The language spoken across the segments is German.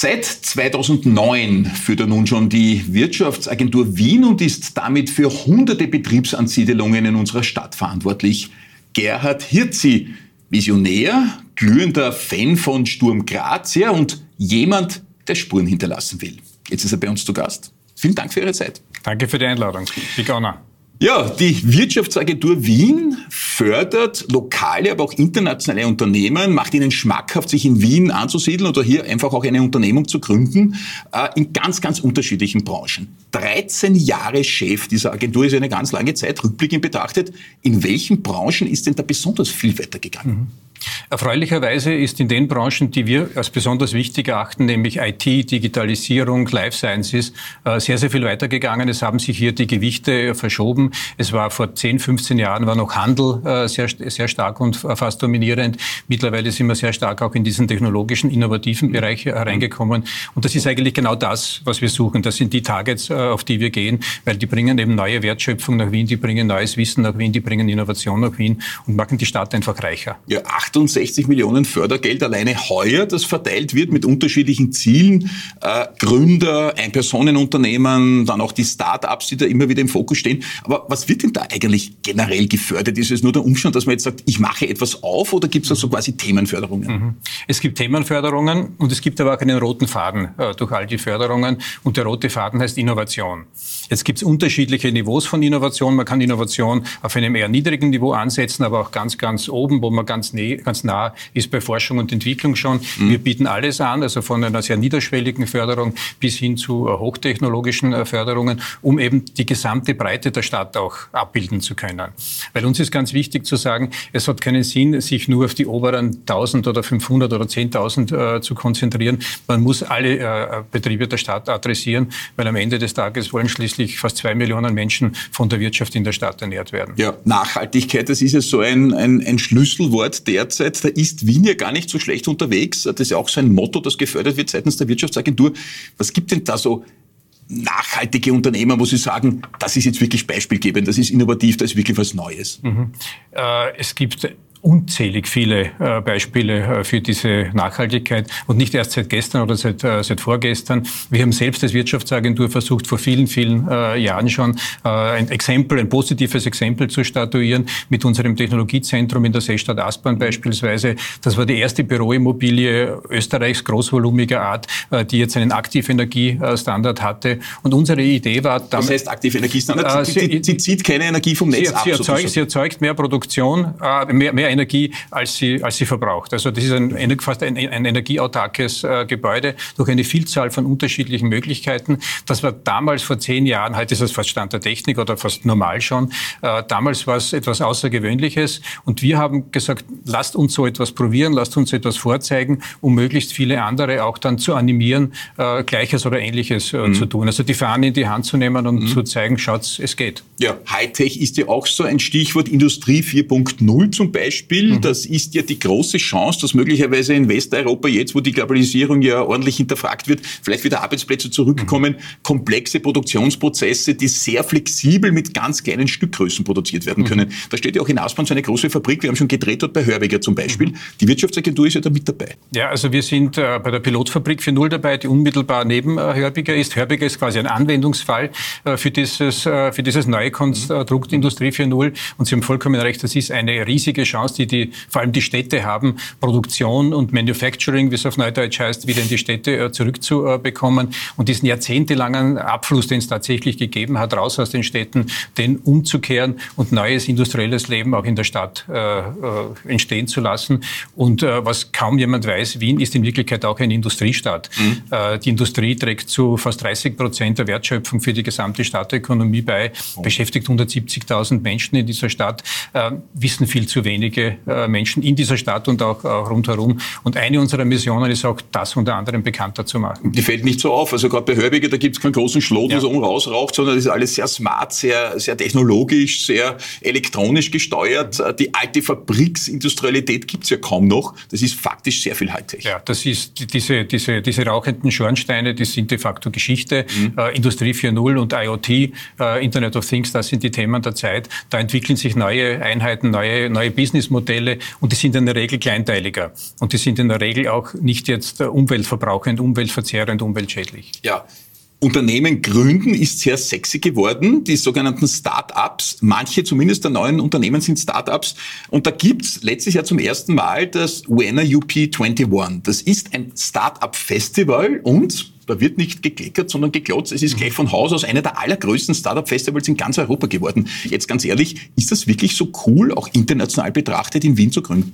Seit 2009 führt er nun schon die Wirtschaftsagentur Wien und ist damit für hunderte Betriebsansiedelungen in unserer Stadt verantwortlich. Gerhard Hirzi, Visionär, glühender Fan von Sturm Graz ja, und jemand, der Spuren hinterlassen will. Jetzt ist er bei uns zu Gast. Vielen Dank für Ihre Zeit. Danke für die Einladung. Big honor. Ja, die Wirtschaftsagentur Wien fördert lokale, aber auch internationale Unternehmen, macht ihnen schmackhaft, sich in Wien anzusiedeln oder hier einfach auch eine Unternehmung zu gründen, äh, in ganz, ganz unterschiedlichen Branchen. 13 Jahre Chef dieser Agentur ist eine ganz lange Zeit, rückblickend betrachtet. In welchen Branchen ist denn da besonders viel weitergegangen? Mhm. Erfreulicherweise ist in den Branchen, die wir als besonders wichtig erachten, nämlich IT, Digitalisierung, Life Sciences, äh, sehr, sehr viel weitergegangen. Es haben sich hier die Gewichte verschoben. Es war vor 10, 15 Jahren war noch Handel äh, sehr, sehr stark und fast dominierend. Mittlerweile sind wir sehr stark auch in diesen technologischen, innovativen Bereich hereingekommen. Und das ist eigentlich genau das, was wir suchen. Das sind die Targets, äh, auf die wir gehen, weil die bringen eben neue Wertschöpfung nach Wien, die bringen neues Wissen nach Wien, die bringen Innovation nach Wien und machen die Stadt einfach reicher. Ja, 68 Millionen Fördergeld alleine heuer, das verteilt wird mit unterschiedlichen Zielen. Äh, Gründer, Ein-Personen-Unternehmen, dann auch die Start-ups, die da immer wieder im Fokus stehen. Aber was wird denn da eigentlich generell gefördert? Ist es nur der Umstand, dass man jetzt sagt, ich mache etwas auf oder gibt es da so quasi Themenförderungen? Mhm. Es gibt Themenförderungen und es gibt aber auch einen roten Faden äh, durch all die Förderungen. Und der rote Faden heißt Innovation. Jetzt gibt es unterschiedliche Niveaus von Innovation. Man kann Innovation auf einem eher niedrigen Niveau ansetzen, aber auch ganz, ganz oben, wo man ganz, ganz nah ist bei Forschung und Entwicklung schon. Mhm. Wir bieten alles an, also von einer sehr niederschwelligen Förderung bis hin zu äh, hochtechnologischen äh, Förderungen, um eben die gesamte Breite der Stadt auch abbilden zu können. Weil uns ist ganz wichtig zu sagen, es hat keinen Sinn, sich nur auf die oberen 1000 oder 500 oder 10.000 äh, zu konzentrieren. Man muss alle äh, Betriebe der Stadt adressieren, weil am Ende des Tages wollen schließlich fast zwei Millionen Menschen von der Wirtschaft in der Stadt ernährt werden. Ja, Nachhaltigkeit, das ist ja so ein, ein, ein Schlüsselwort derzeit. Da ist Wien ja gar nicht so schlecht unterwegs. Das ist ja auch so ein Motto, das gefördert wird seitens der Wirtschaftsagentur. Was gibt denn da so nachhaltige Unternehmer, wo Sie sagen, das ist jetzt wirklich beispielgebend, das ist innovativ, das ist wirklich was Neues? Mhm. Äh, es gibt unzählig viele äh, Beispiele äh, für diese Nachhaltigkeit und nicht erst seit gestern oder seit, äh, seit vorgestern. Wir haben selbst als Wirtschaftsagentur versucht, vor vielen, vielen äh, Jahren schon äh, ein Exempel, ein positives Exempel zu statuieren mit unserem Technologiezentrum in der Seestadt Aspern beispielsweise. Das war die erste Büroimmobilie Österreichs großvolumiger Art, äh, die jetzt einen Aktivenergiestandard hatte. Und unsere Idee war... Damit, Was heißt Aktivenergiestandard? Sie, sie, sie, zieht keine Energie vom Netz sie, ab. Sie erzeugt, sie erzeugt mehr Produktion, mehr, mehr Energie, als sie, als sie verbraucht. Also das ist ein, fast ein, ein energieautarkes äh, Gebäude durch eine Vielzahl von unterschiedlichen Möglichkeiten. Das war damals vor zehn Jahren, heute ist das fast Stand der Technik oder fast normal schon. Äh, damals war es etwas Außergewöhnliches und wir haben gesagt, lasst uns so etwas probieren, lasst uns etwas vorzeigen, um möglichst viele andere auch dann zu animieren, äh, Gleiches oder Ähnliches äh, mhm. zu tun. Also die Fahne in die Hand zu nehmen und mhm. zu zeigen, schaut's, es geht. Ja, Hightech ist ja auch so ein Stichwort, Industrie 4.0 zum Beispiel. Beispiel. Mhm. Das ist ja die große Chance, dass möglicherweise in Westeuropa jetzt, wo die Globalisierung ja ordentlich hinterfragt wird, vielleicht wieder Arbeitsplätze zurückkommen, mhm. komplexe Produktionsprozesse, die sehr flexibel mit ganz kleinen Stückgrößen produziert werden mhm. können. Da steht ja auch in Aspern so eine große Fabrik. Wir haben schon gedreht dort bei Hörbiger zum Beispiel. Mhm. Die Wirtschaftsagentur ist ja da mit dabei. Ja, also wir sind äh, bei der Pilotfabrik für Null dabei, die unmittelbar neben äh, Hörbiger ist. Hörbiger ist quasi ein Anwendungsfall äh, für dieses, äh, für dieses neue Konstrukt Industrie 4.0. Und Sie haben vollkommen recht, das ist eine riesige Chance Chance, die, die vor allem die Städte haben, Produktion und Manufacturing, wie es auf Neudeutsch heißt, wieder in die Städte äh, zurückzubekommen und diesen jahrzehntelangen Abfluss, den es tatsächlich gegeben hat, raus aus den Städten, den umzukehren und neues industrielles Leben auch in der Stadt äh, äh entstehen zu lassen. Und äh, was kaum jemand weiß, Wien ist in Wirklichkeit auch eine Industriestadt. Mhm. Äh, die Industrie trägt zu fast 30 Prozent der Wertschöpfung für die gesamte Stadtökonomie bei, oh. beschäftigt 170.000 Menschen in dieser Stadt, äh, wissen viel zu wenig wenige äh, Menschen in dieser Stadt und auch, auch rundherum. Und eine unserer Missionen ist auch, das unter anderem bekannter zu machen. Die fällt nicht so auf. Also gerade bei Hörbiger, da gibt es keinen großen Schlot, ja. so rausraucht, sondern das ist alles sehr smart, sehr, sehr technologisch, sehr elektronisch gesteuert. Äh, die alte Fabriksindustrialität gibt es ja kaum noch. Das ist faktisch sehr viel Hightech. Ja, das ist diese, diese, diese rauchenden Schornsteine, die sind de facto Geschichte. Mhm. Äh, Industrie 4.0 und IoT, äh, Internet of Things, das sind die Themen der Zeit. Da entwickeln sich neue Einheiten, neue, neue Business Businessmodelle und die sind in der Regel kleinteiliger. Und die sind in der Regel auch nicht jetzt umweltverbrauchend, umweltverzehrend, umweltschädlich. Ja, Unternehmen gründen ist sehr sexy geworden, die sogenannten Start-ups. Manche zumindest der neuen Unternehmen sind Start-ups. Und da gibt's letztes Jahr zum ersten Mal das Vienna UP21. Das ist ein Start-up-Festival und da wird nicht gekleckert, sondern geklotzt. Es ist gleich von Haus aus einer der allergrößten Startup-Festivals in ganz Europa geworden. Jetzt ganz ehrlich, ist das wirklich so cool, auch international betrachtet, in Wien zu gründen?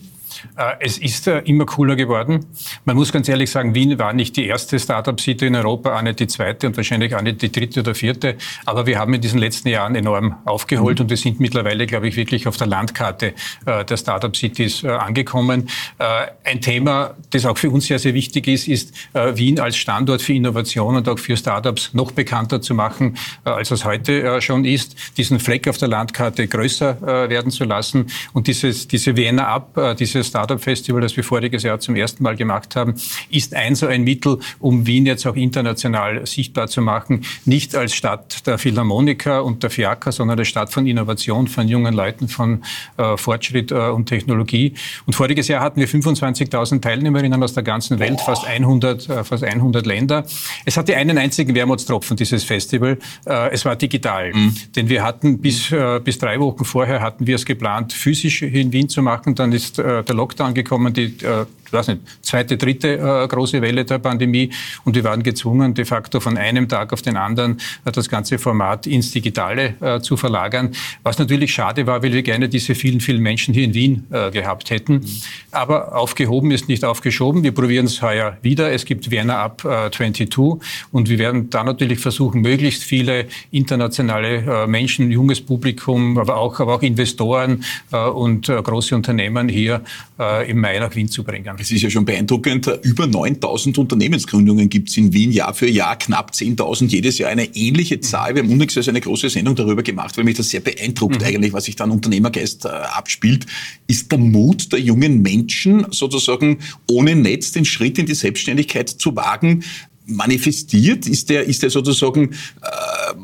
Äh, es ist äh, immer cooler geworden. Man muss ganz ehrlich sagen, Wien war nicht die erste Startup-City in Europa, auch nicht die zweite und wahrscheinlich auch nicht die dritte oder vierte. Aber wir haben in diesen letzten Jahren enorm aufgeholt mhm. und wir sind mittlerweile, glaube ich, wirklich auf der Landkarte äh, der Startup-Cities angekommen. Ein Thema, das auch für uns sehr, sehr wichtig ist, ist Wien als Standort für Innovation und auch für Startups noch bekannter zu machen, als es heute schon ist. Diesen Fleck auf der Landkarte größer werden zu lassen und dieses, diese Vienna Up, dieses Startup Festival, das wir voriges Jahr zum ersten Mal gemacht haben, ist ein so ein Mittel, um Wien jetzt auch international sichtbar zu machen. Nicht als Stadt der Philharmoniker und der Fiaker, sondern als Stadt von Innovation, von jungen Leuten, von äh, Fortschritt äh, und Technologie. Und voriges Jahr hatten wir 25.000 Teilnehmerinnen aus der ganzen Welt, fast 100, äh, fast 100 Länder. Es hatte einen einzigen Wermutstropfen, dieses Festival. Äh, es war digital. Mhm. Denn wir hatten bis, äh, bis drei Wochen vorher hatten wir es geplant, physisch in Wien zu machen. Dann ist äh, der Lockdown gekommen, die äh, weiß nicht, zweite, dritte äh, große Welle der Pandemie und wir waren gezwungen, de facto von einem Tag auf den anderen äh, das ganze Format ins Digitale äh, zu verlagern, was natürlich schade war, weil wir gerne diese vielen, vielen Menschen hier in Wien äh, gehabt hätten. Mhm. Aber aufgehoben ist nicht aufgeschoben. Wir probieren es heuer wieder. Es gibt Vienna Up 22 äh, und wir werden da natürlich versuchen, möglichst viele internationale äh, Menschen, junges Publikum, aber auch, aber auch Investoren und große Unternehmen hier im Mai nach Wien zu bringen. Es ist ja schon beeindruckend, über 9000 Unternehmensgründungen gibt es in Wien Jahr für Jahr, knapp 10.000 jedes Jahr eine ähnliche Zahl. Wir haben unlängst eine große Sendung darüber gemacht, weil mich das sehr beeindruckt mhm. eigentlich, was sich da an Unternehmergeist äh, abspielt. Ist der Mut der jungen Menschen sozusagen ohne Netz den Schritt in die Selbstständigkeit zu wagen, manifestiert? Ist der, ist der sozusagen äh,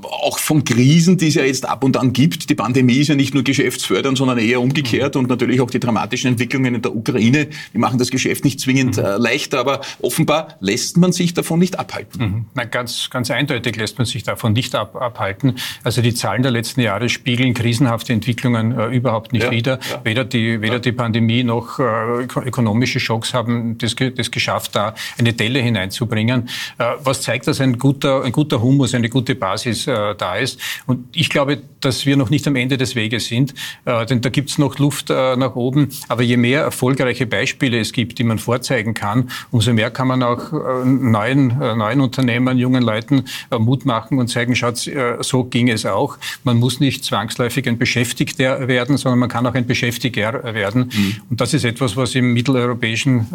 auch von Krisen, die es ja jetzt ab und an gibt? Die Pandemie ist ja nicht nur geschäftsfördernd, sondern eher umgekehrt mhm. und natürlich auch die dramatischen Entwicklungen in der Ukraine, die machen das Geschäft nicht zwingend mhm. äh, leichter, aber offenbar lässt man sich davon nicht abhalten. Mhm. Na, ganz, ganz eindeutig lässt man sich davon nicht ab, abhalten. Also die Zahlen der letzten Jahre spiegeln krisenhafte Entwicklungen äh, überhaupt nicht ja, wider. Ja. Weder, die, weder ja. die Pandemie noch äh, ökonomische Schocks haben das, das geschafft, da eine Delle hineinzubringen. Äh, was zeigt, dass ein guter, ein guter Humus, eine gute Basis äh, da ist. Und ich glaube, dass wir noch nicht am Ende des Weges sind, äh, denn da gibt es noch Luft äh, nach oben. Aber je mehr erfolgreiche Beispiele es gibt, die man vorzeigen kann, umso mehr kann man auch äh, neuen, äh, neuen Unternehmern, jungen Leuten Mut machen und zeigen, schaut, so ging es auch. Man muss nicht zwangsläufig ein Beschäftigter werden, sondern man kann auch ein Beschäftiger werden. Mhm. Und das ist etwas, was im mitteleuropäischen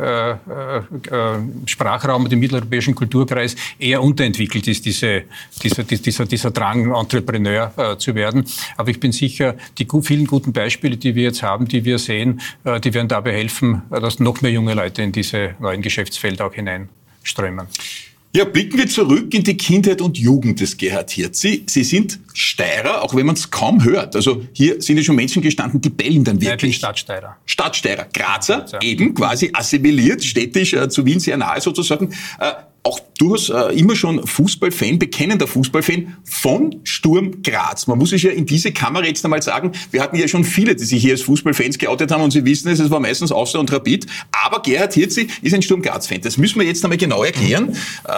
Sprachraum und im mitteleuropäischen Kultur Kulturkreis eher unterentwickelt ist, diese, dieser, dieser, dieser Drang, Entrepreneur äh, zu werden. Aber ich bin sicher, die vielen guten Beispiele, die wir jetzt haben, die wir sehen, äh, die werden dabei helfen, äh, dass noch mehr junge Leute in diese neuen Geschäftsfelder auch hineinströmen. Ja, blicken wir zurück in die Kindheit und Jugend des Gerhard Hirzi. Sie sind Steirer, auch wenn man es kaum hört. Also hier sind ja schon Menschen gestanden, die bellen dann wirklich. Ja, ich bin Stadtsteirer. Stadtsteirer. Grazer, Grazer. eben quasi assimiliert, städtisch äh, zu Wien sehr nahe sozusagen. Äh, auch durchaus äh, immer schon Fußballfan, bekennender Fußballfan von Sturm Graz. Man muss sich ja in diese Kamera jetzt einmal sagen, wir hatten ja schon viele, die sich hier als Fußballfans geoutet haben und Sie wissen es, es war meistens Austria und Rapid. Aber Gerhard Hirzi ist ein Sturm Graz-Fan. Das müssen wir jetzt einmal genau erklären. Äh,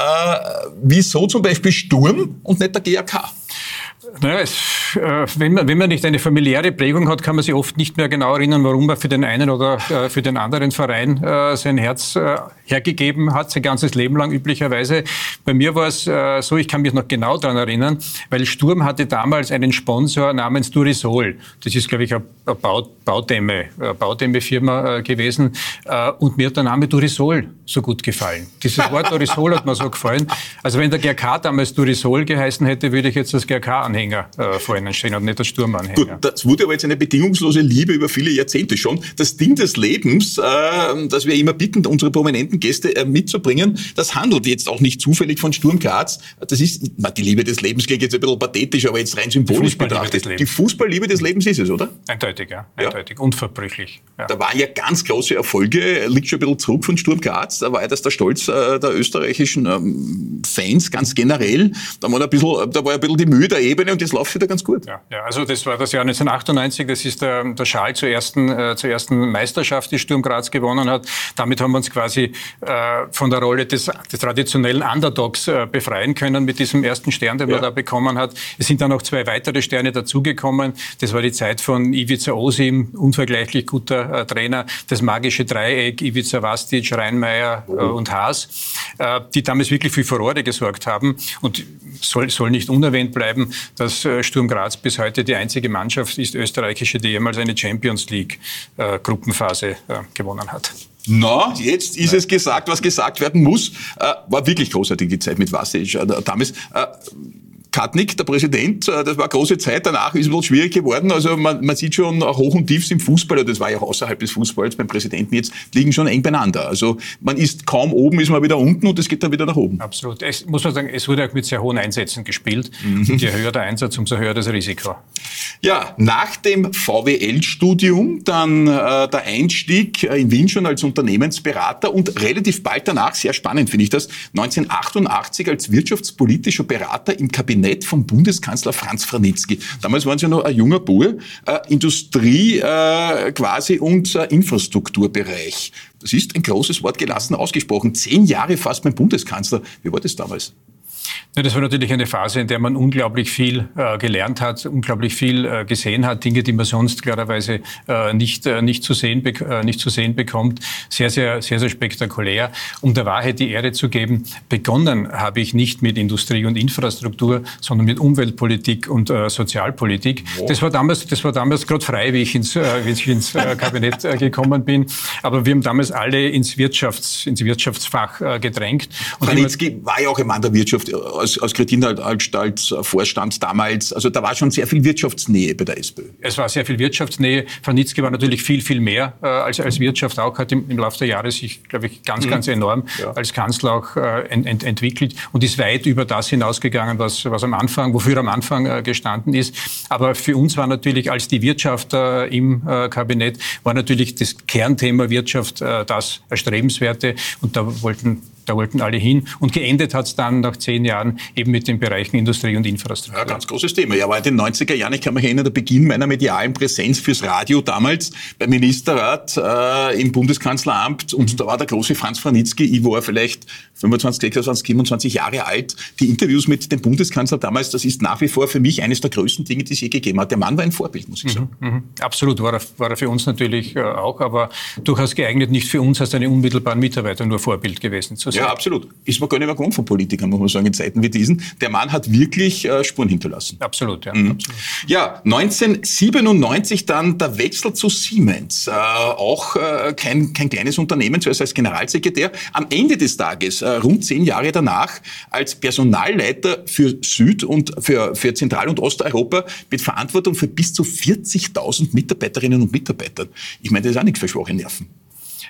wieso zum Beispiel Sturm und nicht der GAK? Naja, es, äh, wenn, man, wenn man nicht eine familiäre Prägung hat, kann man sich oft nicht mehr genau erinnern, warum man für den einen oder äh, für den anderen Verein äh, sein Herz äh, hergegeben hat, sein ganzes Leben lang üblicherweise. Bei mir war es äh, so, ich kann mich noch genau daran erinnern, weil Sturm hatte damals einen Sponsor namens Durisol. Das ist, glaube ich, eine, Bau, Baudämme, Baudämme-Firma äh, gewesen. Und mir hat der Name Durisol so gut gefallen. Dieses Wort Durisol hat mir so gefallen. Also wenn der GRK damals Durisol geheißen hätte, würde ich jetzt das GRK anhängen Anhänger äh, vor ihnen stehen und nicht als Sturmanhänger. Gut, das wurde aber jetzt eine bedingungslose Liebe über viele Jahrzehnte schon. Das Ding des Lebens, äh, das wir immer bitten, unsere prominenten Gäste äh, mitzubringen, das handelt jetzt auch nicht zufällig von Sturm Graz. Das ist, na, die Liebe des Lebens klingt jetzt ein bisschen pathetisch, aber jetzt rein symbolisch betrachtet. Die Fußballliebe des Lebens ist es, oder? Eindeutig, ja. Eindeutig. Ja. Unverbrüchlich. Ja. Da waren ja ganz große Erfolge, liegt schon ein bisschen zurück von Sturm Graz. Da war ja das der Stolz äh, der österreichischen ähm, Fans ganz generell. Da war, ein bisschen, da war ein bisschen die Mühe der Ebene und jetzt läuft wieder ganz gut. Ja, ja, also das war das Jahr 1998, das ist der, der Schal zur ersten, äh, zur ersten Meisterschaft, die Sturm Graz gewonnen hat. Damit haben wir uns quasi äh, von der Rolle des, des traditionellen Underdogs äh, befreien können mit diesem ersten Stern, den ja. man da bekommen hat. Es sind dann noch zwei weitere Sterne dazugekommen. Das war die Zeit von Ivica Osim, unvergleichlich guter äh, Trainer, das magische Dreieck, Ivica Vastic, Reinmeier äh, und Haas, äh, die damals wirklich für Furore gesorgt haben. Und soll, soll nicht unerwähnt bleiben, dass äh, Sturm Graz bis heute die einzige Mannschaft ist, österreichische, die jemals eine Champions League äh, Gruppenphase äh, gewonnen hat. Na, jetzt ist Nein. es gesagt, was gesagt werden muss. War wirklich großartig die Zeit mit. Äh, damals Katnick, der Präsident, äh, das war eine große Zeit, danach ist es bisschen schwierig geworden. Also man, man sieht schon Hoch und Tiefs im Fußball, das war ja auch außerhalb des Fußballs beim Präsidenten jetzt, liegen schon eng beieinander. Also man ist kaum oben, ist man wieder unten und es geht dann wieder nach oben. Absolut. Es muss man sagen, es wurde auch mit sehr hohen Einsätzen gespielt. Mhm. Und je höher der Einsatz, umso höher das Risiko. Ja, nach dem VWL-Studium dann äh, der Einstieg äh, in Wien schon als Unternehmensberater und relativ bald danach, sehr spannend finde ich das, 1988 als wirtschaftspolitischer Berater im Kabinett Kabinett vom Bundeskanzler Franz Franitzky. Damals waren Sie ja noch ein junger Bur, äh, Industrie äh, quasi und äh, Infrastrukturbereich. Das ist ein großes Wort gelassen ausgesprochen. Zehn Jahre fast beim Bundeskanzler. Wie war das damals? Ja, das war natürlich eine Phase, in der man unglaublich viel äh, gelernt hat, unglaublich viel äh, gesehen hat, Dinge, die man sonst klarerweise äh, nicht, äh, nicht, zu sehen, äh, nicht zu sehen bekommt. Sehr, sehr, sehr, sehr spektakulär. Um der Wahrheit die Ehre zu geben, begonnen habe ich nicht mit Industrie und Infrastruktur, sondern mit Umweltpolitik und äh, Sozialpolitik. Wow. Das war damals, das war damals gerade frei, wie ich ins, wie ich ins Kabinett gekommen bin. Aber wir haben damals alle ins, Wirtschafts-, ins Wirtschaftsfach gedrängt. Und Franitzky war ja auch ein Mann der Wirtschaft als, als Kreditanstalt Vorstand damals, also da war schon sehr viel Wirtschaftsnähe bei der SPÖ. Es war sehr viel Wirtschaftsnähe. Franitzky war natürlich viel, viel mehr äh, als, als Wirtschaft auch, hat im, im Laufe der Jahre sich, glaube ich, ganz, mhm. ganz enorm ja. als Kanzler auch äh, ent, ent, entwickelt und ist weit über das hinausgegangen, was, was am Anfang, wofür er am Anfang äh, gestanden ist. Aber für uns war natürlich als die Wirtschaft äh, im äh, Kabinett, war natürlich das Kernthema Wirtschaft äh, das Erstrebenswerte und da wollten da wollten alle hin. Und geendet hat es dann nach zehn Jahren eben mit den Bereichen Industrie und Infrastruktur. Ja, ganz großes Thema. Ja, war in den 90er Jahren, ich kann mich erinnern, der Beginn meiner medialen Präsenz fürs Radio damals beim Ministerrat äh, im Bundeskanzleramt. Und mhm. da war der große Franz Franitzky, ich war vielleicht 25, 26, 27 Jahre alt. Die Interviews mit dem Bundeskanzler damals, das ist nach wie vor für mich eines der größten Dinge, die es je gegeben hat. Der Mann war ein Vorbild, muss ich sagen. Mhm, mh. Absolut, war er, war er für uns natürlich äh, auch, aber durchaus geeignet, nicht für uns als deine unmittelbaren Mitarbeiter nur Vorbild gewesen zu sein. Ja, absolut. Ist man gar nicht mehr gewohnt von Politikern, muss man sagen, in Zeiten wie diesen. Der Mann hat wirklich äh, Spuren hinterlassen. Absolut, ja. Mhm. Absolut. Ja, 1997 dann der Wechsel zu Siemens. Äh, auch äh, kein, kein kleines Unternehmen, zuerst als Generalsekretär. Am Ende des Tages, äh, rund zehn Jahre danach, als Personalleiter für Süd- und für, für Zentral- und Osteuropa mit Verantwortung für bis zu 40.000 Mitarbeiterinnen und Mitarbeiter. Ich meine, das ist auch nichts für schwache Nerven.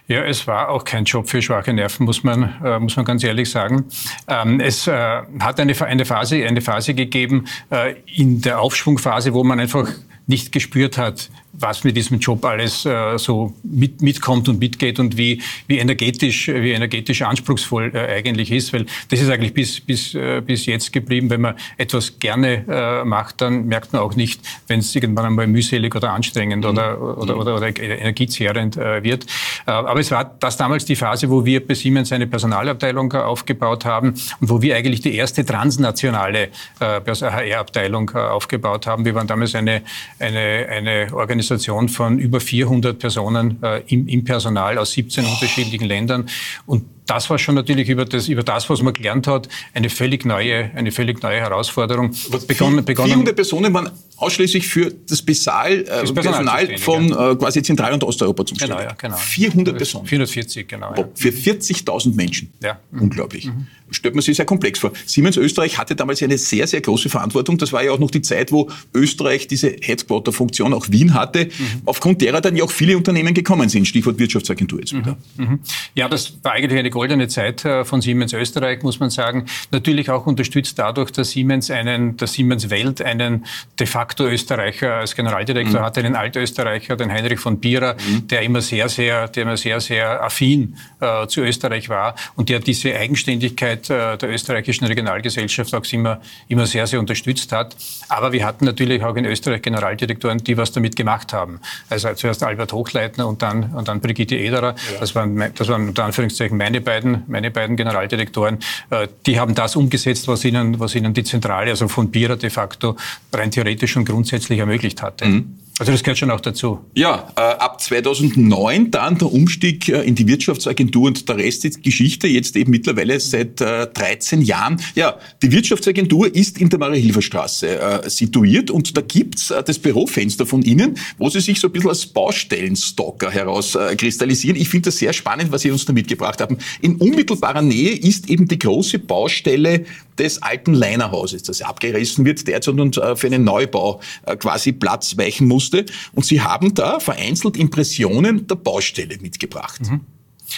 Ja, es war auch kein Job für schwache Nerven, muss man, äh, muss man ganz ehrlich sagen. Ähm, es äh, hat eine, eine, Phase, eine Phase gegeben äh, in der Aufschwungphase, wo man einfach nicht gespürt hat, was mit diesem Job alles äh, so mit, mitkommt und mitgeht und wie, wie energetisch, wie energetisch anspruchsvoll äh, eigentlich ist, weil das ist eigentlich bis, bis, äh, bis jetzt geblieben. Wenn man etwas gerne äh, macht, dann merkt man auch nicht, wenn es irgendwann einmal mühselig oder anstrengend mhm. oder, oder, oder, oder energiezehrend äh, wird. Äh, aber es war das damals die Phase, wo wir bei Siemens eine Personalabteilung aufgebaut haben und wo wir eigentlich die erste transnationale HR-Abteilung aufgebaut haben. Wir waren damals eine, eine, eine Organisation, Organisation von über 400 Personen äh, im, im Personal aus 17 unterschiedlichen Ländern. Und das war schon natürlich über das, über das, was man gelernt hat, eine völlig neue, eine völlig neue Herausforderung. Begonnen, begonnen 400 Personen waren ausschließlich für das, Besaal, äh, das Personal von äh, quasi Zentral- und Osteuropa zum Genau, ja, genau. 400 Personen. 440, genau. Ja. Für 40.000 Menschen. Ja. Unglaublich. Mhm stellt man sich sehr komplex vor. Siemens Österreich hatte damals eine sehr, sehr große Verantwortung. Das war ja auch noch die Zeit, wo Österreich diese Headquarter-Funktion auch Wien hatte, mhm. aufgrund derer dann ja auch viele Unternehmen gekommen sind. Stichwort Wirtschaftsagentur jetzt wieder. Mhm. mhm. Ja, das war eigentlich eine goldene Zeit äh, von Siemens Österreich, muss man sagen. Natürlich auch unterstützt dadurch, dass Siemens einen, dass Siemens Welt einen de facto Österreicher als Generaldirektor mhm. hatte, einen Altösterreicher, den Heinrich von Bierer, mhm. der immer sehr, sehr, der immer sehr, sehr affin äh, zu Österreich war und der diese Eigenständigkeit äh, der österreichischen Regionalgesellschaft auch immer, immer sehr, sehr unterstützt hat. Aber wir hatten natürlich auch in Österreich Generaldirektoren, die was damit gemacht haben. Also zuerst Albert Hochleitner und dann, und dann Brigitte Ederer. Ja. Das, waren, das waren unter Anführungszeichen meine beiden, meine beiden Generaldirektoren. Äh, die haben das umgesetzt, was ihnen, was ihnen die Zentrale, also von Bira de facto rein theoretisch und grundsätzlich ermöglicht hatte. Mhm. Also das gehört schon auch dazu. Ja, äh, ab 2009 dann der Umstieg äh, in die Wirtschaftsagentur und der Rest ist Geschichte, jetzt eben mittlerweile seit äh, 13 Jahren. Ja, die Wirtschaftsagentur ist in der Marie-Hilfer-Straße äh, situiert und da gibt's äh, das Bürofenster von Ihnen, wo Sie sich so ein bisschen als Baustellenstalker herauskristallisieren. Ich finde das sehr spannend, was Sie uns da mitgebracht haben. In unmittelbarer Nähe ist eben die große Baustelle des alten Leinerhauses, das abgerissen wird derzeit und äh, für einen Neubau äh, quasi Platz weichen musste. Und Sie haben da vereinzelt Impressionen der Baustelle mitgebracht. Mhm.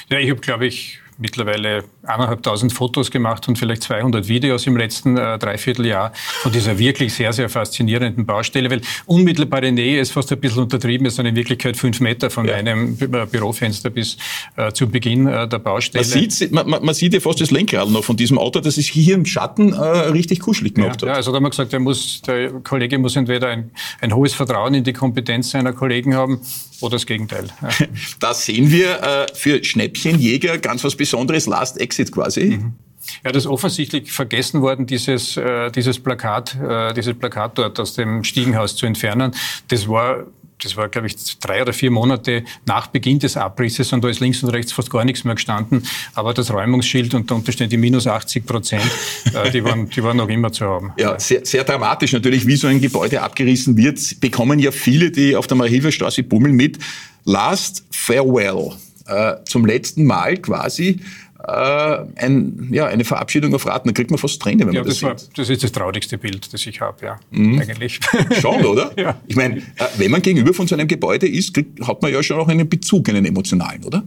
Ja, ich habe, glaube ich, mittlerweile eineinhalbtausend Fotos gemacht und vielleicht 200 Videos im letzten äh, Dreivierteljahr von dieser wirklich sehr, sehr faszinierenden Baustelle, weil unmittelbare Nähe ist fast ein bisschen untertrieben, ist in Wirklichkeit fünf Meter von ja. einem Bürofenster bis äh, zu Beginn äh, der Baustelle. Man sieht, man, man sieht ja fast das Lenkrad noch von diesem Auto, das ist hier im Schatten äh, richtig kuschelig gemacht ja, hat. Ja, also da haben wir gesagt, der, muss, der Kollege muss entweder ein, ein hohes Vertrauen in die Kompetenz seiner Kollegen haben oder das Gegenteil. Ja. Das sehen wir äh, für Schnäppchenjäger ganz was Besonderes, Last Exit quasi. Mhm. Ja, das ist offensichtlich vergessen worden, dieses, äh, dieses Plakat, äh, dieses Plakat dort aus dem Stiegenhaus zu entfernen. Das war das war, glaube ich, drei oder vier Monate nach Beginn des Abrisses und da ist links und rechts fast gar nichts mehr gestanden. Aber das Räumungsschild und darunter stehen die minus 80 Prozent, äh, die, waren, die waren noch immer zu haben. Ja, sehr, sehr dramatisch natürlich, wie so ein Gebäude abgerissen wird, bekommen ja viele, die auf der Marie-Hilfer-Straße bummeln mit. Last Farewell. Äh, zum letzten Mal quasi äh, ein, ja, eine Verabschiedung auf Raten. Da kriegt man fast Tränen, wenn ja, man das, das war. Das ist das traurigste Bild, das ich habe, ja, mhm. eigentlich. Schon, oder? ja. Ich meine, äh, wenn man gegenüber von so einem Gebäude ist, kriegt, hat man ja schon auch einen Bezug, einen emotionalen, oder?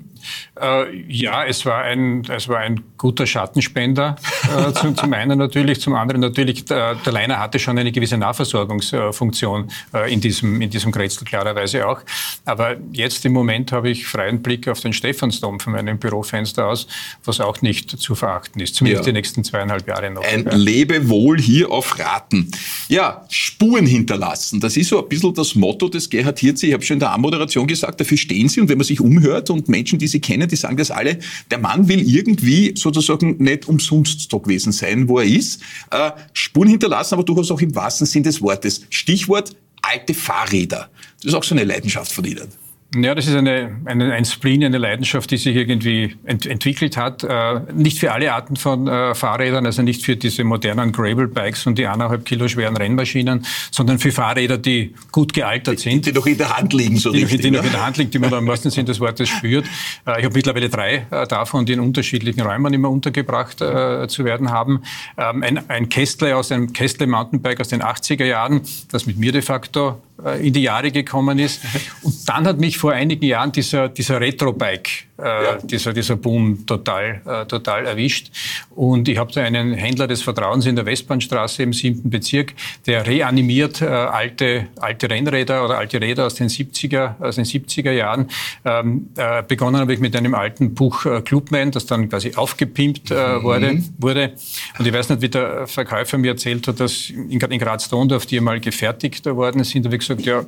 Äh, ja, es war ein, es war ein guter Schattenspender, äh, zum, zum einen natürlich, zum anderen natürlich, der, der Leiner hatte schon eine gewisse Nahversorgungsfunktion äh, in diesem, in diesem Kretzel klarerweise auch. Aber jetzt im Moment habe ich freien Blick auf den Stephansdom von meinem Bürofenster aus was auch nicht zu verachten ist, zumindest ja. die nächsten zweieinhalb Jahre noch. Ein ja. Lebewohl hier auf Raten. Ja, Spuren hinterlassen, das ist so ein bisschen das Motto des Gerhard Hirze. Ich habe schon in der Anmoderation gesagt, dafür stehen Sie und wenn man sich umhört und Menschen, die Sie kennen, die sagen das alle, der Mann will irgendwie sozusagen nicht umsonst da gewesen sein, wo er ist. Äh, Spuren hinterlassen, aber durchaus auch im wahrsten Sinn des Wortes. Stichwort alte Fahrräder. Das ist auch so eine Leidenschaft von Ihnen. Ja, das ist eine, eine, ein Spleen, eine Leidenschaft, die sich irgendwie ent, entwickelt hat. Äh, nicht für alle Arten von äh, Fahrrädern, also nicht für diese modernen Gravel-Bikes und die eineinhalb Kilo schweren Rennmaschinen, sondern für Fahrräder, die gut gealtert sind. Die, die noch in der Hand liegen, so die, richtig. Die noch in der Hand liegen, die man da im wahrsten Sinne des Wortes spürt. Äh, ich habe mittlerweile drei äh, davon, die in unterschiedlichen Räumen immer untergebracht äh, zu werden haben. Ähm, ein, ein Kestle aus einem Kestle Mountainbike aus den 80er Jahren, das mit mir de facto äh, in die Jahre gekommen ist. Und dann hat mich vor einigen Jahren dieser, dieser Retro-Bike äh, ja. dieser, dieser Boom total, äh, total erwischt. Und ich habe da einen Händler des Vertrauens in der Westbahnstraße im siebten Bezirk, der reanimiert äh, alte, alte Rennräder oder alte Räder aus den 70er, aus den 70er Jahren. Ähm, äh, begonnen habe ich mit einem alten Buch äh, Clubman, das dann quasi aufgepimpt äh, mhm. wurde, wurde. Und ich weiß nicht, wie der Verkäufer mir erzählt hat, dass in, in Graz-Dondorf die einmal gefertigt worden sind. Da habe ich gesagt, ja,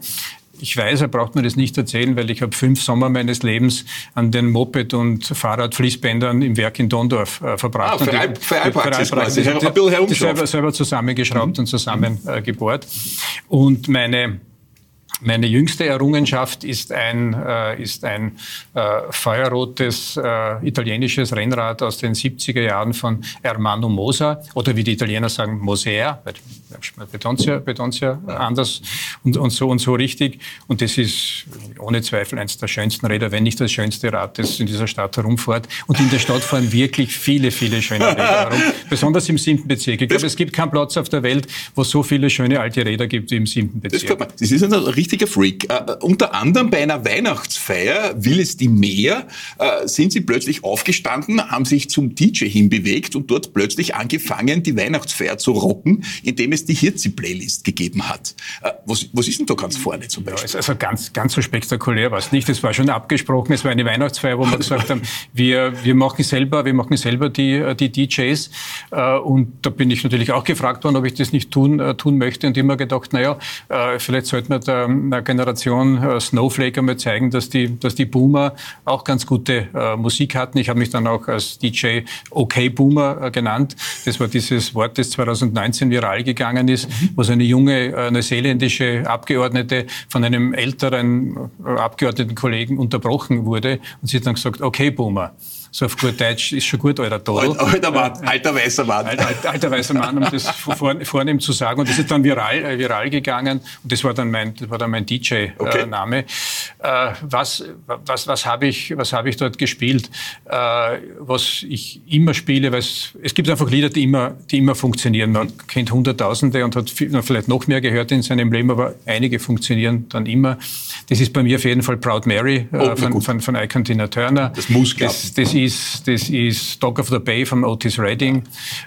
ich weiß, er braucht mir das nicht erzählen, weil ich habe fünf Sommer meines Lebens an den Moped- und Fahrradfließbändern im Werk in Dondorf äh, verbracht. Ah, Alpraxis quasi. Ich habe selber, selber zusammengeschraubt mhm. und zusammengebohrt. Und meine Meine jüngste Errungenschaft ist ein, äh, ist ein äh, feuerrotes äh, italienisches Rennrad aus den 70er Jahren von Ermanno Mosa oder wie die Italiener sagen Moser, man betont ja, betont ja anders und, und so und so richtig. Und das ist ohne Zweifel eines der schönsten Räder, wenn nicht das schönste Rad, das in dieser Stadt herumfährt. Und in der Stadt fahren wirklich viele, viele schöne Räder herum, besonders im siebten Bezirk. Ich glaube, es gibt keinen Platz auf der Welt, wo es so viele schöne alte Räder gibt wie im siebten Bezirk. Das, das ist ein richtiger Freak. Uh, unter anderem bei einer Weihnachtsfeier, will es die Meer, uh, sind Sie plötzlich aufgestanden, haben sich zum DJ hinbewegt und dort plötzlich angefangen, die Weihnachtsfeier zu rocken, indem es die Hirzi-Playlist gegeben hat. Uh, was, was ist denn da ganz vorne zum Beispiel? Ja, also ganz, ganz so spektakulär war es nicht. Es war schon abgesprochen. Es war eine Weihnachtsfeier, wo wir gesagt haben, wir, wir machen selber, wir machen selber die, die DJs. Und da bin ich natürlich auch gefragt worden, ob ich das nicht tun, tun möchte und immer gedacht, naja, vielleicht sollte man da einer Generation äh, Snowflake einmal zeigen, dass die, dass die Boomer auch ganz gute äh, Musik hatten. Ich habe mich dann auch als DJ OK Boomer äh, genannt. Das war dieses Wort, das 2019 viral gegangen ist, mhm. wo so eine junge äh, neuseeländische Abgeordnete von einem älteren äh, Abgeordnetenkollegen unterbrochen wurde und sie hat dann gesagt, OK Boomer so auf gut Deutsch, ist schon gut, alter Todel. Alter Mann, alter weißer Mann. Alter, alter, alter weißer Mann, um das vornehm zu sagen. Und das ist dann viral, äh, viral gegangen. Und das war dann mein, das war dann mein DJ-Name. Okay. Äh, was, was, was habe ich, was habe ich dort gespielt? Äh, was ich immer spiele, weil es, es gibt einfach Lieder, die immer, die immer funktionieren. Man kennt Hunderttausende und hat vielleicht noch mehr gehört in seinem Leben, aber einige funktionieren dann immer. Das ist bei mir auf jeden Fall Proud Mary äh, oh, von, von, von Icon Tina Turner. Das muss das, das ist, das ist Dog of the Bay von Otis Redding.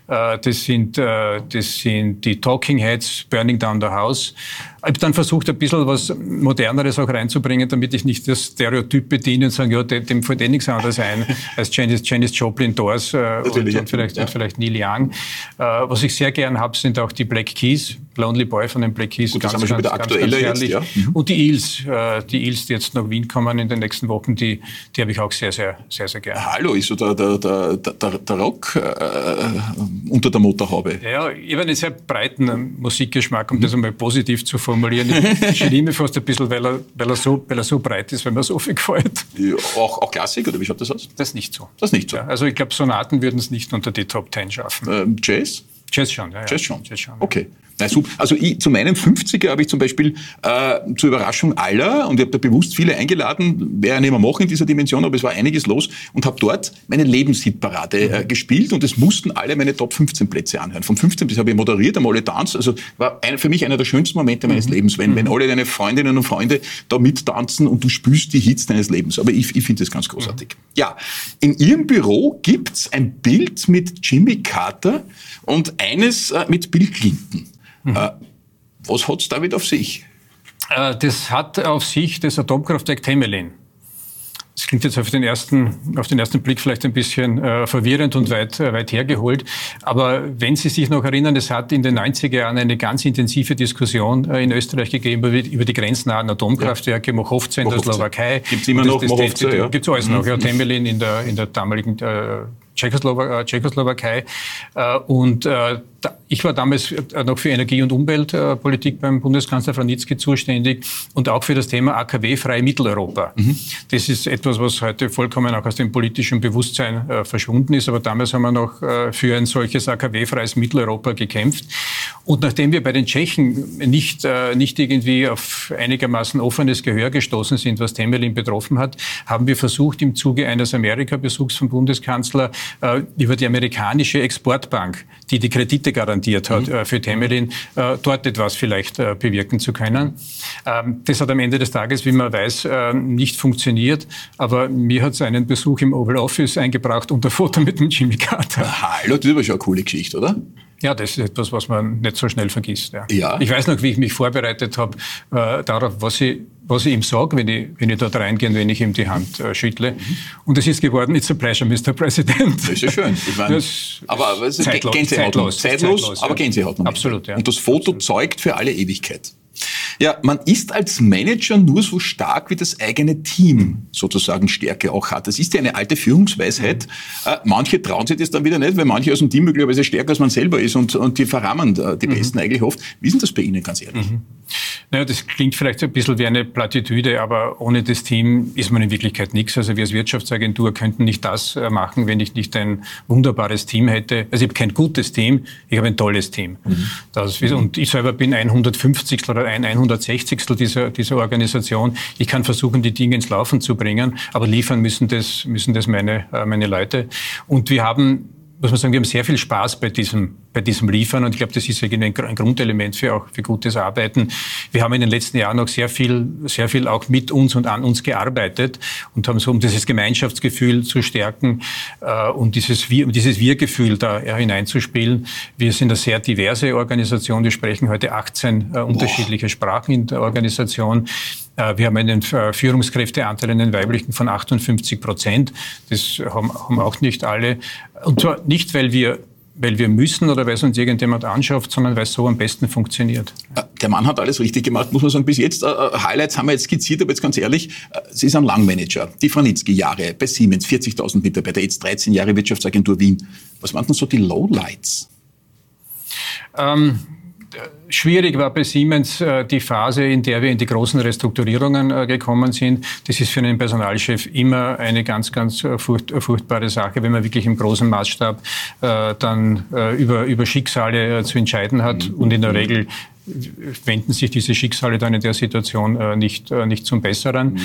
Äh, das, sind, äh, das sind die Talking Heads, Burning Down the House. Ich habe dann versucht, ein bisschen was Moderneres auch reinzubringen, damit ich nicht das Stereotyp bediene und sage, ja, dem fällt eh nichts anderes ein als Janis, Janis Joplin, Doors äh, und, und, vielleicht, ja. und vielleicht Neil Young. Was ich sehr gern habe, sind auch die Black Keys, Lonely Boy von den Black Keys. Gut, das ganz, haben wir schon wieder aktueller jetzt, ja. Mhm. Und die Eels, äh, die Eels, die jetzt nach Wien kommen in den nächsten Wochen, die, die habe ich auch sehr, sehr, sehr, sehr gern. Hallo, ist so der, der, der, der, der Rock äh, unter der Motorhaube? Ja, ich habe einen sehr breiten Musikgeschmack, um mhm. das einmal positiv zu formulieren. Ich mich fast ein bisschen, weil er, weil, er so, weil er so breit ist, weil mir so viel gefällt. Ja, auch, auch Klassik, oder wie schaut das aus? Das ist nicht so. Das ist nicht so. Ja, also ich glaube, Sonaten würden es nicht unter die Top Ten schaffen. Ähm, Jazz? Jazz schon, ja. Jazz schon. Jazz schon okay. Na, super. Also ich, zu meinem 50er habe ich zum Beispiel äh, zur Überraschung aller, und ich habe da bewusst viele eingeladen, wäre nicht mehr machen in dieser Dimension, aber es war einiges los, und habe dort meine Lebenshitparade äh, gespielt und es mussten alle meine Top 15 Plätze anhören. Vom 15 bis habe ich moderiert, einmal alle tanzt. Also war ein, für mich einer der schönsten Momente meines mhm. Lebens, wenn, mhm. wenn alle deine Freundinnen und Freunde da mittanzen und du spürst die Hits deines Lebens. Aber ich, ich finde das ganz großartig. Mhm. Ja, in Ihrem Büro gibt's ein Bild mit Jimmy Carter und eines äh, mit Bill Clinton. Mhm. Äh, was hat es damit auf sich? Äh, das hat auf sich das Atomkraftwerk Temelin. Das klingt jetzt auf den ersten, auf den ersten Blick vielleicht ein bisschen äh, verwirrend und weit, äh, weit hergeholt. Aber wenn Sie sich noch erinnern, es hat in den 90er Jahren eine ganz intensive Diskussion äh, in Österreich gegeben über, über die grenznahen Atomkraftwerke, ja. Mochovce in der Slowakei. Gibt es immer noch Mochovce, ja. Gibt es alles noch, ja, mhm. Temelin in der, in der damaligen äh, Tschechoslowakei. Tschechoslowakei. Äh, und äh, ich war damals äh, noch für Energie- und Umweltpolitik beim Bundeskanzler Franitzky zuständig und auch für das Thema AKW-freie Mitteleuropa. Mhm. Das ist etwas, was heute vollkommen auch aus dem politischen Bewusstsein äh, verschwunden ist. Aber damals haben wir noch äh, für ein solches AKW-freies Mitteleuropa gekämpft. Und nachdem wir bei den Tschechen nicht, äh, nicht irgendwie auf einigermaßen offenes Gehör gestoßen sind, was Temelin betroffen hat, haben wir versucht, im Zuge eines Amerika-Besuchs vom Bundeskanzler äh, über die amerikanische Exportbank, die die Kredite garantiert hat, mhm. äh, für Temelin, äh, dort etwas vielleicht äh, bewirken zu können. Ähm, das hat am Ende des Tages, wie man weiß, nicht funktioniert. Aber mir hat es einen Besuch im Oval Office eingebracht und ein Foto mit dem Jimmy Carter. Hallo, das war schon eine coole Geschichte, oder? Ja, das ist etwas, was man nicht so schnell vergisst. Ja. ja. Ich weiß noch, wie ich mich vorbereitet habe äh, darauf, was ich, was ich ihm sage, wenn ich, wenn ich dort reingehe und wenn ich ihm die Hand äh, schüttle. Mhm. Und es ist geworden, it's a pleasure, Mr. President. Das ist ja schön. Ich mein, das aber aber zeitlos, Gänsehaut. Zeitlos, zeitlos, zeitlos aber Gänsehaut. Absolut, ja. Und das Foto Absolut. zeugt für alle Ewigkeit. Ja, man ist als Manager nur so stark, wie das eigene Team sozusagen Stärke auch hat. Das ist ja eine alte Führungsweisheit. Mhm. Manche trauen sich das dann wieder nicht, weil manche aus dem Team möglicherweise stärker als man selber ist und, und die verrammen die mhm. Besten eigentlich oft. Wie ist denn das bei Ihnen, ganz ehrlich? Mhm. Naja, das klingt vielleicht ein bisschen wie eine Plattitüde, aber ohne das Team ist man in Wirklichkeit nichts. Also wir als Wirtschaftsagentur könnten nicht das äh, machen, wenn ich nicht ein wunderbares Team hätte. Also ich habe kein gutes Team, ich habe ein tolles Team. Mhm. Das, und ich selber bin 150. oder ein 160. dieser, dieser Organisation. Ich kann versuchen, die Dinge ins Laufen zu bringen, aber liefern müssen das, müssen das meine, äh, meine Leute. Und wir haben muss man sagen, wir haben sehr viel Spaß bei diesem, bei diesem Liefern und ich glaube, das ist ein, ein Grundelement für auch für gutes Arbeiten. Wir haben in den letzten Jahren auch sehr viel, sehr viel auch mit uns und an uns gearbeitet und haben so, um dieses Gemeinschaftsgefühl zu stärken äh, und dieses Wir, dieses Wir-Gefühl da hineinzuspielen. Wir sind eine sehr diverse Organisation. Wir sprechen heute 18 äh, unterschiedliche Sprachen in der Organisation. Äh, wir haben einen äh, Führungskräfteanteil in den weiblichen von 58 Prozent. Das haben, haben auch nicht alle. Und zwar nicht, weil wir weil wir müssen oder weil es uns irgendjemand anschafft, sondern weil es so am besten funktioniert. Äh, der Mann hat alles richtig gemacht, muss man sagen. Bis jetzt, äh, Highlights haben wir jetzt skizziert, aber jetzt ganz ehrlich, Sie sind Langmanager. Die Franitzky Jahre bei Siemens, 40.000 Mitarbeiter, jetzt 13 Jahre Wirtschaftsagentur Wien. Was waren denn so die Lowlights? Ähm, Schwierig war bei Siemens äh, die Phase, in der wir in die großen Restrukturierungen äh, gekommen sind. Das ist für einen Personalchef immer eine ganz, ganz äh, furcht, furchtbare Sache, wenn man wirklich im großen Maßstab dann über, über Schicksale zu entscheiden hat. Mhm. Und in der Regel wenden sich diese Schicksale dann in der Situation nicht, nicht zum Besseren. Mhm.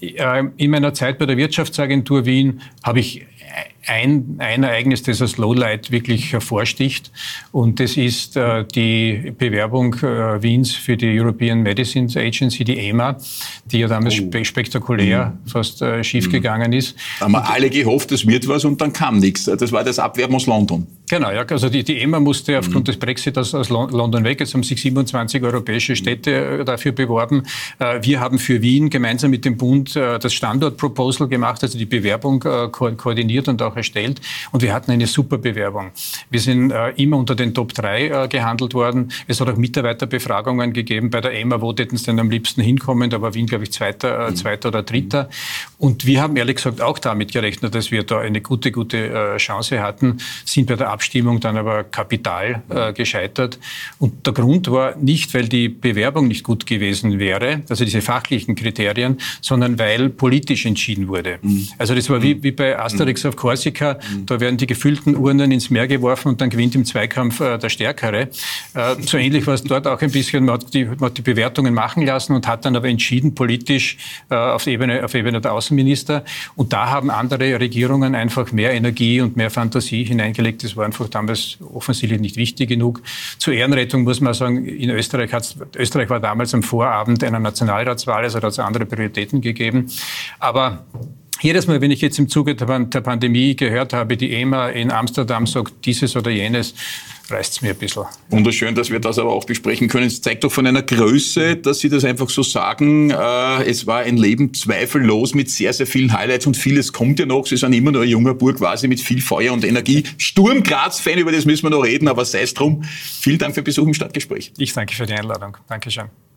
Ähm, in meiner Zeit bei der Wirtschaftsagentur Wien habe ich ein, ein Ereignis, das als Lowlight wirklich hervorsticht. Und das ist äh, die Bewerbung äh, Wiens für die European Medicines Agency, die EMA, die ja damals oh. spektakulär mhm. fast äh, schiefgegangen mhm. ist. Da haben wir alle gehofft, es wird was und dann kam nichts. Das war das Abwerben aus London. Genau, ja, also die, die EMA musste aufgrund mhm. des Brexit aus, aus, London weg. Jetzt haben sich 27 europäische Städte äh, dafür beworben. Äh, wir haben für Wien gemeinsam mit dem Bund äh, das Standortproposal gemacht, also die Bewerbung ko koordiniert und auch erstellt. Und wir hatten eine super Bewerbung. Wir sind immer unter den Top 3 gehandelt worden. Es hat auch Mitarbeiterbefragungen gegeben bei der EMA, wo hätten sie denn am liebsten hinkommen. Da war Wien, glaube ich, zweiter, mhm. zweiter oder dritter. Und wir haben ehrlich gesagt auch damit gerechnet, dass wir da eine gute, gute Chance hatten, sind bei der Abstimmung dann aber kapital äh, gescheitert. Und der Grund war nicht, weil die Bewerbung nicht gut gewesen wäre, also diese fachlichen Kriterien, sondern weil politisch entschieden wurde. Mhm. Also das war wie, mhm. wie bei Asterix mhm. Auf Korsika, mhm. da werden die gefüllten Urnen ins Meer geworfen und dann gewinnt im Zweikampf äh, der Stärkere. Äh, so ähnlich war es dort auch ein bisschen, man hat, die, man hat die Bewertungen machen lassen und hat dann aber entschieden politisch äh, auf, Ebene, auf Ebene der Außenminister. Und da haben andere Regierungen einfach mehr Energie und mehr Fantasie hineingelegt. Das war einfach damals offensichtlich nicht wichtig genug. Zur Ehrenrettung muss man sagen, in Österreich, hat's, Österreich war damals am Vorabend einer Nationalratswahl, also hat es andere Prioritäten gegeben. Aber jedes Mal, wenn ich jetzt im Zuge der Pandemie gehört habe, die EMA in Amsterdam sagt dieses oder jenes, reißt es mir ein bisschen. Wunderschön, dass wir das aber auch besprechen können. Es zeigt doch von einer Größe, dass Sie das einfach so sagen. Äh, es war ein Leben zweifellos mit sehr, sehr vielen Highlights und vieles kommt ja noch. Sie sind immer noch ein junger Burg quasi mit viel Feuer und Energie. Sturm Graz-Fan, über das müssen wir noch reden, aber sei es drum. Vielen Dank für den Besuch im Stadtgespräch. Ich danke für die Einladung. Dankeschön.